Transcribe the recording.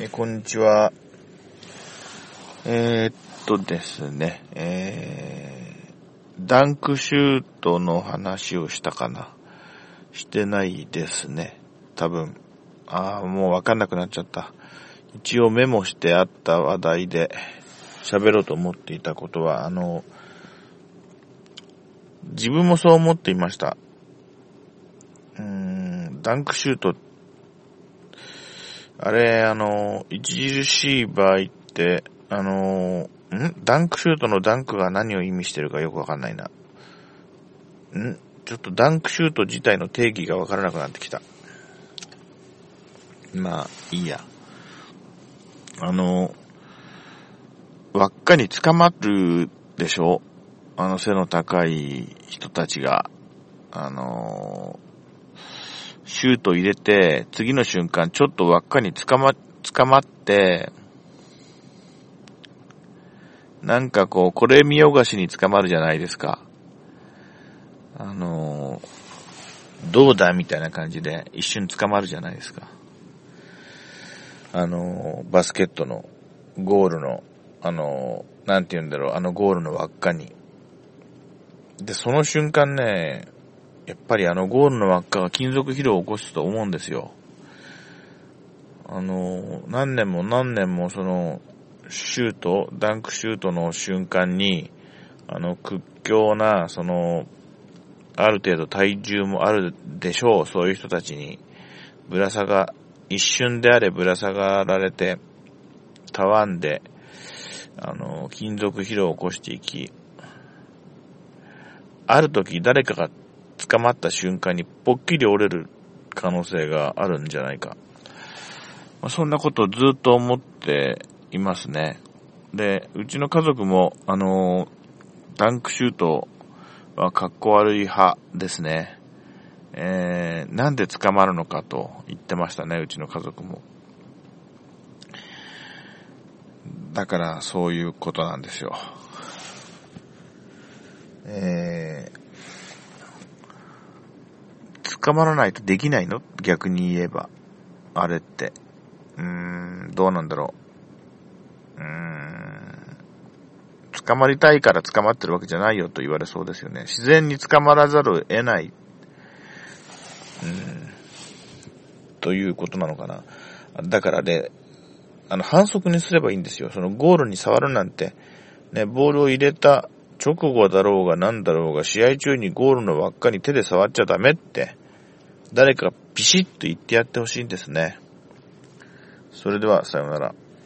えこんにちは。えー、っとですね、えー、ダンクシュートの話をしたかなしてないですね。多分。ああ、もうわかんなくなっちゃった。一応メモしてあった話題で喋ろうと思っていたことは、あの、自分もそう思っていました。うーん、ダンクシュートってあれ、あの、著しい場合って、あの、ん？ダンクシュートのダンクが何を意味してるかよくわかんないな。ん？ちょっとダンクシュート自体の定義がわからなくなってきた。まあ、いいや。あの、輪っかに捕まるでしょ？あの背の高い人たちが。あの、シュート入れて、次の瞬間、ちょっと輪っかに捕ま、捕まって、なんかこう、これ見よがしに捕まるじゃないですか。あの、どうだみたいな感じで一瞬捕まるじゃないですか。あの、バスケットのゴールの、あの、なんて言うんだろう、あのゴールの輪っかに。で、その瞬間ね、やっぱりあのゴールの輪っかが金属疲労を起こすと思うんですよ。あの、何年も何年もその、シュート、ダンクシュートの瞬間に、あの、屈強な、その、ある程度体重もあるでしょう、そういう人たちに、ぶら下が、一瞬であれぶら下がられて、たわんで、あの、金属疲労を起こしていき、ある時誰かが捕まった瞬間にぽっきり折れる可能性があるんじゃないか。まあそんなことをずっと思っていますね。で、うちの家族も、あのダンクシュートは格好悪い派ですね。えー、なんで捕まるのかと言ってましたね、うちの家族も。だからそういうことなんですよ。えーー、捕まらないとできないの？逆に言えば。あれって。うーん、どうなんだろう。うーん、捕まりたいから捕まってるわけじゃないよと言われそうですよね。自然に捕まらざるを得ない。うーん、ということなのかな。だからね、あの、反則にすればいいんですよ。そのゴールに触るなんて、ね、ボールを入れた直後だろうが何だろうが、試合中にゴールの輪っかに手で触っちゃダメって、誰かビシッと言ってやってほしいんですね。それでは、さようなら。